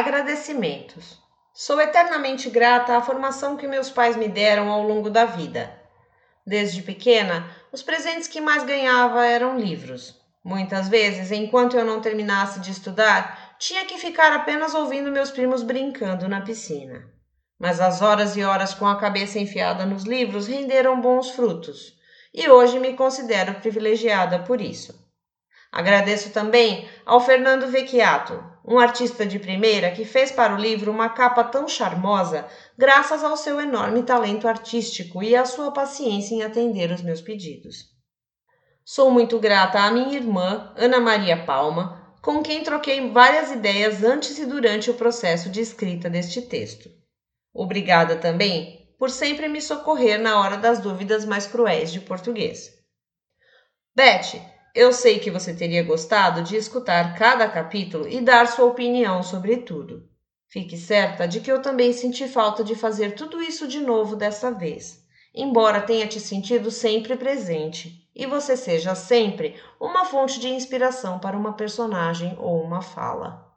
Agradecimentos. Sou eternamente grata à formação que meus pais me deram ao longo da vida. Desde pequena, os presentes que mais ganhava eram livros. Muitas vezes, enquanto eu não terminasse de estudar, tinha que ficar apenas ouvindo meus primos brincando na piscina. Mas as horas e horas com a cabeça enfiada nos livros renderam bons frutos, e hoje me considero privilegiada por isso. Agradeço também ao Fernando Vecchiato, um artista de primeira que fez para o livro uma capa tão charmosa graças ao seu enorme talento artístico e à sua paciência em atender os meus pedidos. Sou muito grata à minha irmã, Ana Maria Palma, com quem troquei várias ideias antes e durante o processo de escrita deste texto. Obrigada também por sempre me socorrer na hora das dúvidas mais cruéis de português. Beth, eu sei que você teria gostado de escutar cada capítulo e dar sua opinião sobre tudo. Fique certa de que eu também senti falta de fazer tudo isso de novo dessa vez, embora tenha te sentido sempre presente e você seja sempre uma fonte de inspiração para uma personagem ou uma fala.